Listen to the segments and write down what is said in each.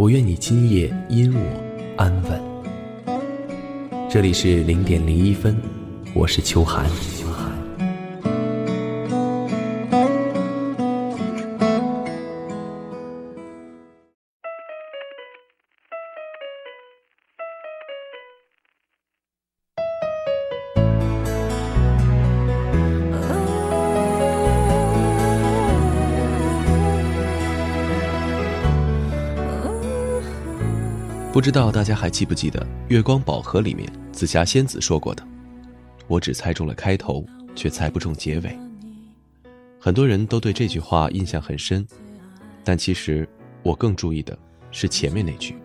我愿你今夜因我安稳。这里是零点零一分，我是秋寒。不知道大家还记不记得《月光宝盒》里面紫霞仙子说过的：“我只猜中了开头，却猜不中结尾。”很多人都对这句话印象很深，但其实我更注意的是前面那句：“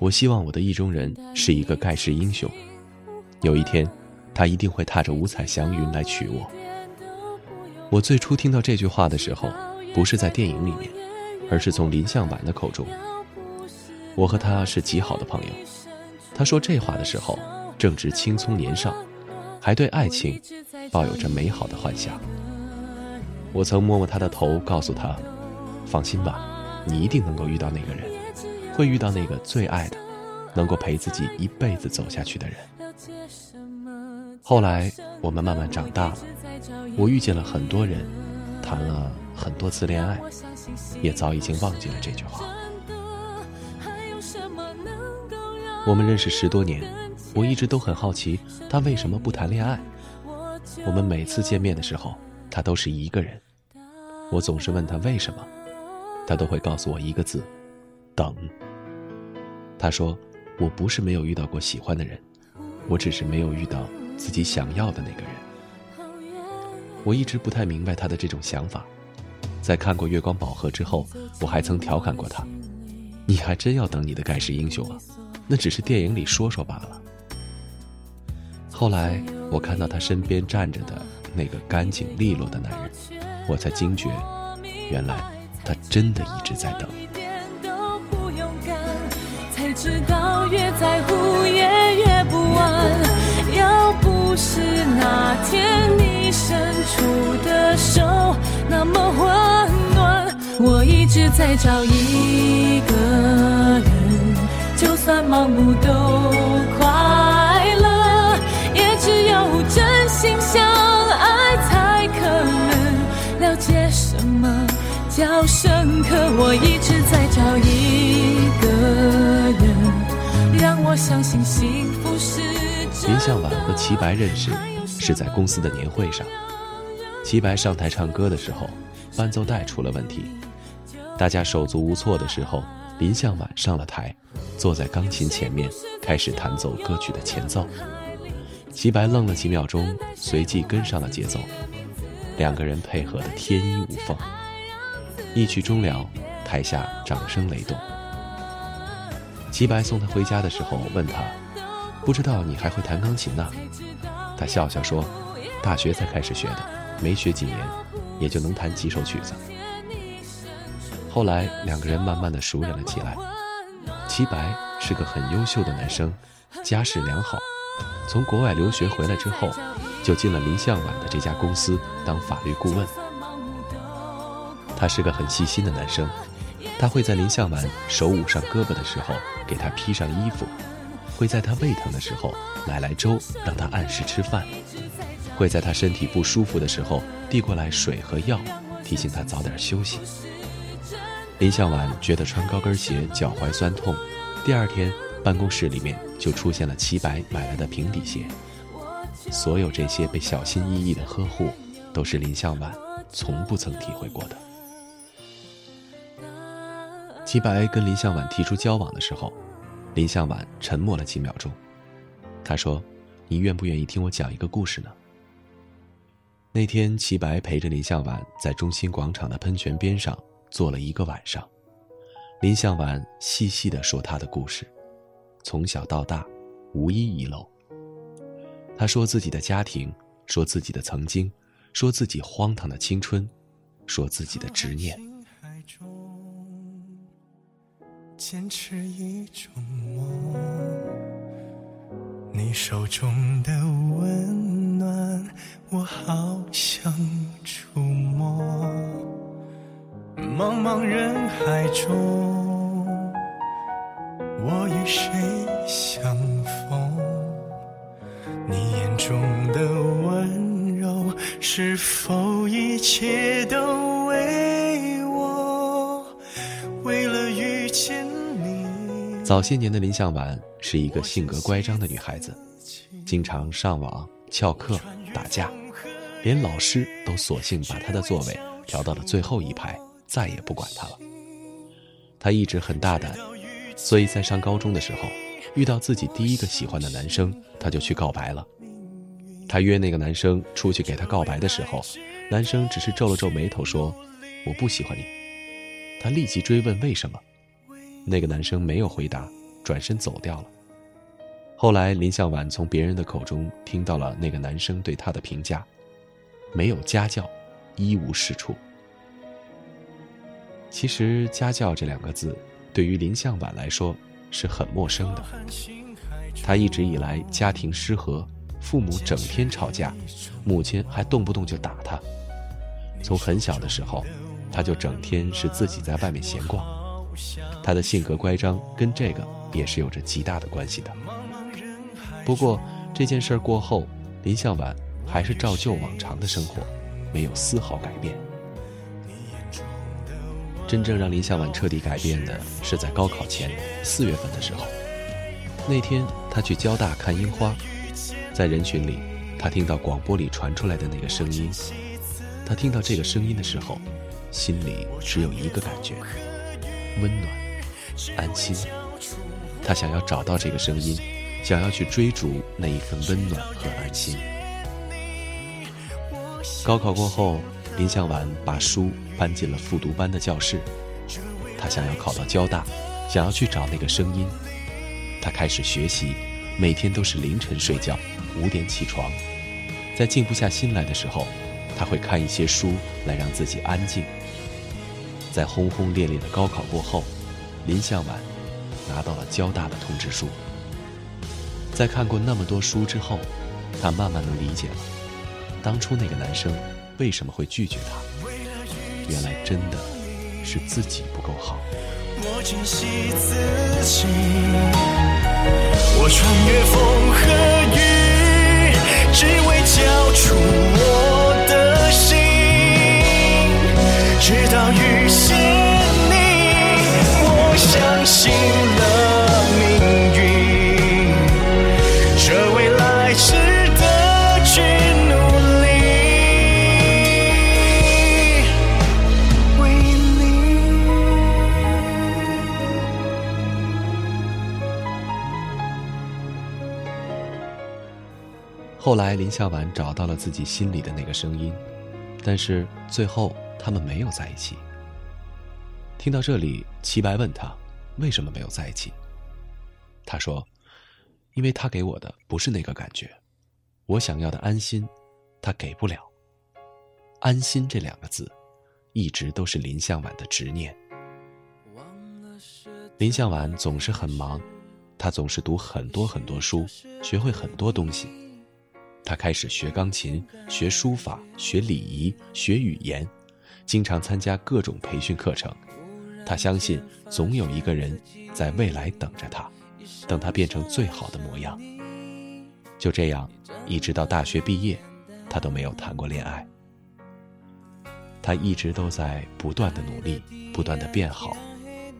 我希望我的意中人是一个盖世英雄，有一天，他一定会踏着五彩祥云来娶我。”我最初听到这句话的时候，不是在电影里面，而是从林向晚的口中。我和他是极好的朋友，他说这话的时候正值青葱年少，还对爱情抱有着美好的幻想。我曾摸摸他的头，告诉他：“放心吧，你一定能够遇到那个人，会遇到那个最爱的，能够陪自己一辈子走下去的人。”后来我们慢慢长大了，我遇见了很多人，谈了很多次恋爱，也早已经忘记了这句话。我们认识十多年，我一直都很好奇他为什么不谈恋爱。我们每次见面的时候，他都是一个人。我总是问他为什么，他都会告诉我一个字：等。他说：“我不是没有遇到过喜欢的人，我只是没有遇到自己想要的那个人。”我一直不太明白他的这种想法。在看过《月光宝盒》之后，我还曾调侃过他：“你还真要等你的盖世英雄啊！”那只是电影里说说罢了。后来我看到他身边站着的那个干净利落的男人，我才惊觉，原来他真的一直在等。才知道越在乎越不安。要不是那天你伸出的手那么温暖，我一直在找一个人。就算盲目都快乐，也只有真心相爱才可能了解什么叫深刻。我一直在找一个人，让我相信幸福是。林向晚和齐白认识是在公司的年会上，齐白上台唱歌的时候，伴奏带出了问题，大家手足无措的时候。林向晚上了台，坐在钢琴前面，开始弹奏歌曲的前奏。齐白愣了几秒钟，随即跟上了节奏，两个人配合的天衣无缝。一曲终了，台下掌声雷动。齐白送他回家的时候，问他：“不知道你还会弹钢琴呢？”他笑笑说：“大学才开始学的，没学几年，也就能弹几首曲子。”后来两个人慢慢的熟人了起来。齐白是个很优秀的男生，家世良好，从国外留学回来之后，就进了林向晚的这家公司当法律顾问。他是个很细心的男生，他会在林向晚手捂上胳膊的时候给他披上衣服，会在他胃疼的时候来来粥让他按时吃饭，会在他身体不舒服的时候递过来水和药，提醒他早点休息。林向晚觉得穿高跟鞋脚踝酸痛，第二天办公室里面就出现了齐白买来的平底鞋。所有这些被小心翼翼的呵护，都是林向晚从不曾体会过的。齐白跟林向晚提出交往的时候，林向晚沉默了几秒钟，他说：“你愿不愿意听我讲一个故事呢？”那天，齐白陪着林向晚在中心广场的喷泉边上。坐了一个晚上，林向晚细细的说他的故事，从小到大，无一遗漏。他说自己的家庭，说自己的曾经，说自己荒唐的青春，说自己的执念。坚持一种梦，你手中的温暖，我好想触摸。茫茫人海中，我与谁相逢？你眼中的温柔，是否一切都为我？为了遇见你。早些年的林向晚是一个性格乖张的女孩子，经常上网翘课打架，连老师都索性把她的座位调到了最后一排，再也不管他了。他一直很大胆，所以在上高中的时候。遇到自己第一个喜欢的男生，他就去告白了。他约那个男生出去给他告白的时候，男生只是皱了皱眉头说：“我不喜欢你。”他立即追问为什么，那个男生没有回答，转身走掉了。后来林向晚从别人的口中听到了那个男生对他的评价：没有家教，一无是处。其实“家教”这两个字，对于林向晚来说。是很陌生的。他一直以来家庭失和，父母整天吵架，母亲还动不动就打他。从很小的时候，他就整天是自己在外面闲逛。他的性格乖张，跟这个也是有着极大的关系的。不过这件事过后，林向晚还是照旧往常的生活，没有丝毫改变。真正让林向晚彻底改变的是在高考前四月份的时候。那天他去交大看樱花，在人群里，他听到广播里传出来的那个声音。他听到这个声音的时候，心里只有一个感觉：温暖、安心。他想要找到这个声音，想要去追逐那一份温暖和安心。高考过后。林向晚把书搬进了复读班的教室，他想要考到交大，想要去找那个声音。他开始学习，每天都是凌晨睡觉，五点起床。在静不下心来的时候，他会看一些书来让自己安静。在轰轰烈烈的高考过后，林向晚拿到了交大的通知书。在看过那么多书之后，他慢慢的理解了，当初那个男生。为什么会拒绝他？原来真的是自己不够好。我珍惜自己，我穿越风和雨，只为交出我的心。直到遇见你，我相信了后来，林向晚找到了自己心里的那个声音，但是最后他们没有在一起。听到这里，齐白问他为什么没有在一起。他说：“因为他给我的不是那个感觉，我想要的安心，他给不了。安心这两个字，一直都是林向晚的执念。林向晚总是很忙，他总是读很多很多书，学会很多东西。”他开始学钢琴、学书法、学礼仪、学语言，经常参加各种培训课程。他相信总有一个人在未来等着他，等他变成最好的模样。就这样，一直到大学毕业，他都没有谈过恋爱。他一直都在不断的努力，不断的变好，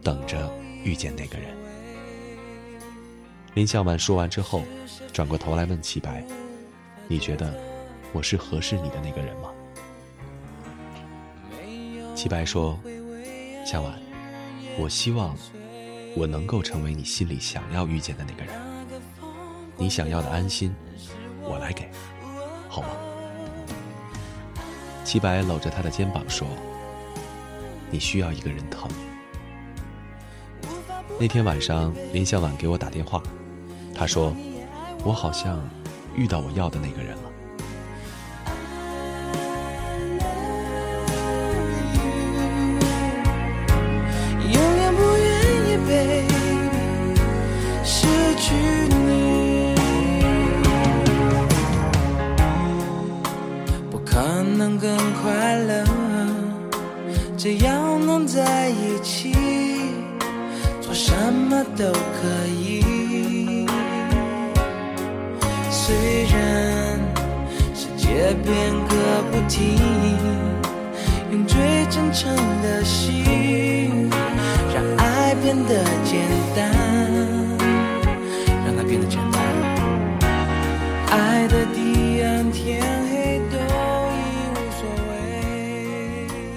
等着遇见那个人。林向晚说完之后，转过头来问齐白。你觉得我是合适你的那个人吗？齐白说：“向晚，我希望我能够成为你心里想要遇见的那个人。你想要的安心，我来给，好吗？”齐白搂着他的肩膀说：“你需要一个人疼。那天晚上，林向晚给我打电话，他说：“我好像遇到我要的那个人了。”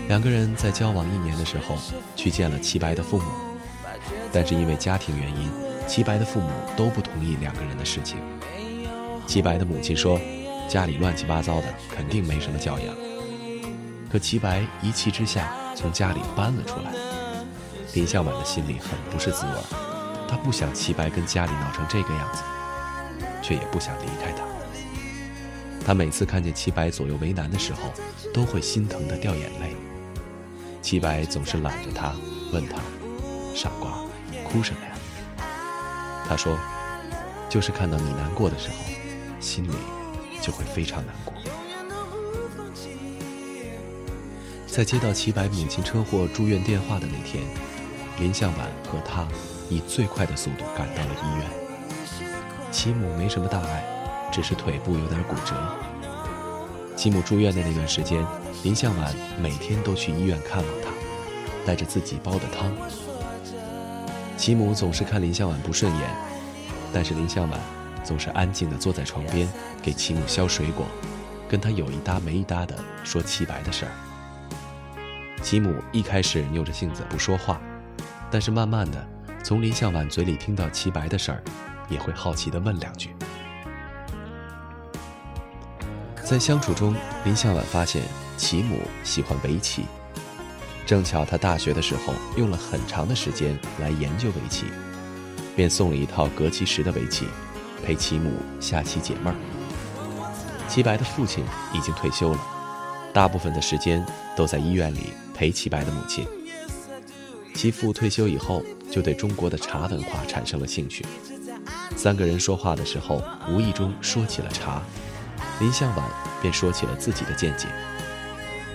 两个人在交往一年的时候，去见了齐白的父母。但是因为家庭原因，齐白的父母都不同意两个人的事情。齐白的母亲说：“家里乱七八糟的，肯定没什么教养。”可齐白一气之下从家里搬了出来。林向晚的心里很不是滋味，他不想齐白跟家里闹成这个样子，却也不想离开他。他每次看见齐白左右为难的时候，都会心疼的掉眼泪。齐白总是揽着他，问他：“傻瓜。”哭什么呀？他说：“就是看到你难过的时候，心里就会非常难过。”在接到齐白母亲车祸住院电话的那天，林向晚和他以最快的速度赶到了医院。齐母没什么大碍，只是腿部有点骨折。齐母住院的那段时间，林向晚每天都去医院看望她，带着自己煲的汤。齐母总是看林向晚不顺眼，但是林向晚总是安静地坐在床边给齐母削水果，跟他有一搭没一搭的说齐白的事儿。齐母一开始拗着性子不说话，但是慢慢的从林向晚嘴里听到齐白的事儿，也会好奇地问两句。在相处中，林向晚发现齐母喜欢围棋。正巧他大学的时候用了很长的时间来研究围棋，便送了一套隔棋石的围棋，陪齐母下棋解闷儿。齐白的父亲已经退休了，大部分的时间都在医院里陪齐白的母亲。齐父退休以后就对中国的茶文化产生了兴趣，三个人说话的时候无意中说起了茶，林向晚便说起了自己的见解。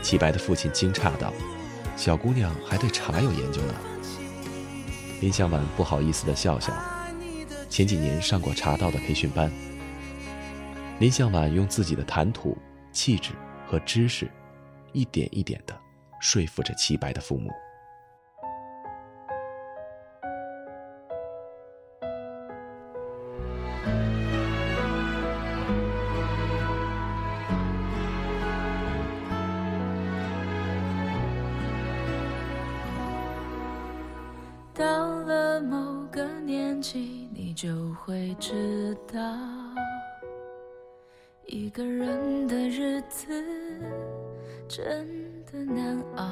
齐白的父亲惊诧道。小姑娘还对茶有研究呢。林向晚不好意思的笑笑，前几年上过茶道的培训班。林向晚用自己的谈吐、气质和知识，一点一点的说服着齐白的父母。知道，一个人的日子真的难熬。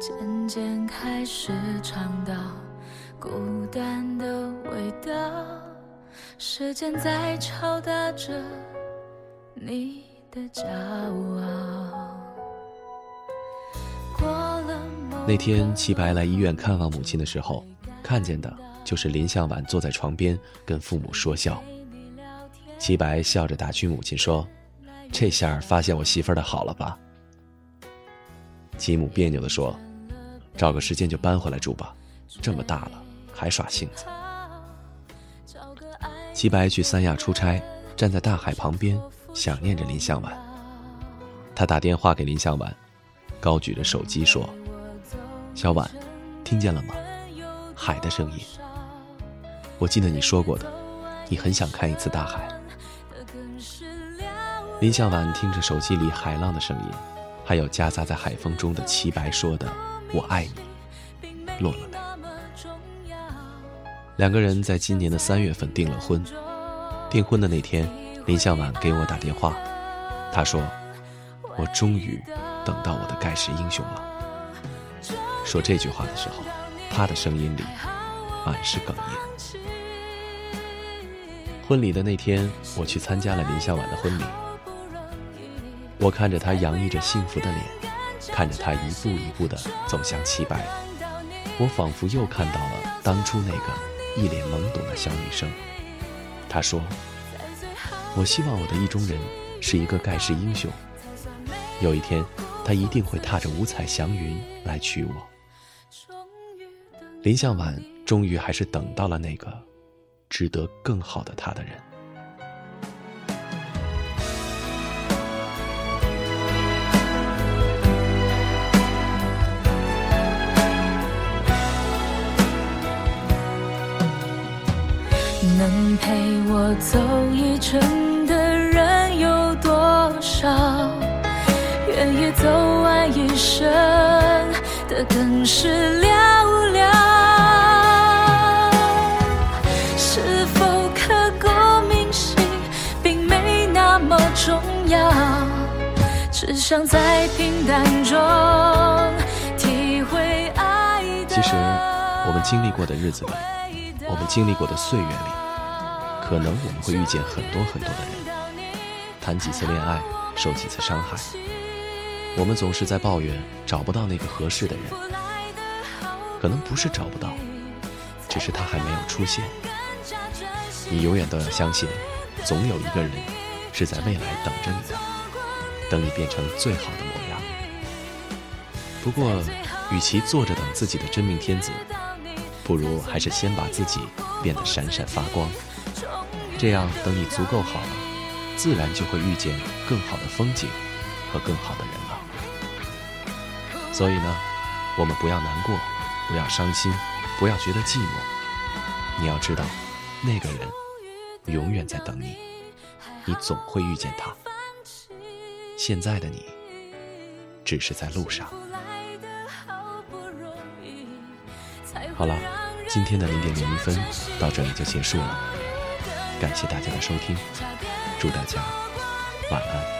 渐渐开始尝到孤单的味道，时间在敲打着你的骄傲。那天，齐白来医院看望母亲的时候。看见的就是林向晚坐在床边跟父母说笑。齐白笑着打趣母亲说：“这下发现我媳妇儿的好了吧？”齐母别扭地说：“找个时间就搬回来住吧，这么大了还耍性子。”齐白去三亚出差，站在大海旁边，想念着林向晚。他打电话给林向晚，高举着手机说：“小婉，听见了吗？”海的声音，我记得你说过的，你很想看一次大海。林向晚听着手机里海浪的声音，还有夹杂在海风中的齐白说的“我爱你”，落了泪。两个人在今年的三月份订了婚，订婚的那天，林向晚给我打电话，他说：“我终于等到我的盖世英雄了。”说这句话的时候，他的声音里满是哽咽。婚礼的那天，我去参加了林向晚的婚礼。我看着她洋溢着幸福的脸，看着她一步一步的走向齐白，我仿佛又看到了当初那个一脸懵懂的小女生。她说：“我希望我的意中人是一个盖世英雄，有一天，他一定会踏着五彩祥云来娶我。”林向晚终于还是等到了那个值得更好的他的人。能陪我走一程的人有多少？愿意走完一生的更是寥。只想在平淡中体会爱的。其实，我们经历过的日子里，我们经历过的岁月里，可能我们会遇见很多很多的人，谈几次恋爱，受几次伤害。我们总是在抱怨找不到那个合适的人，可能不是找不到，只是他还没有出现。你永远都要相信，总有一个人是在未来等着你的，等你变成最好的模样。不过，与其坐着等自己的真命天子，不如还是先把自己变得闪闪发光。这样，等你足够好了，自然就会遇见更好的风景和更好的人了。所以呢，我们不要难过，不要伤心，不要觉得寂寞。你要知道，那个人永远在等你，你总会遇见他。现在的你，只是在路上。好了，今天的零点零一分到这里就结束了，感谢大家的收听，祝大家晚安。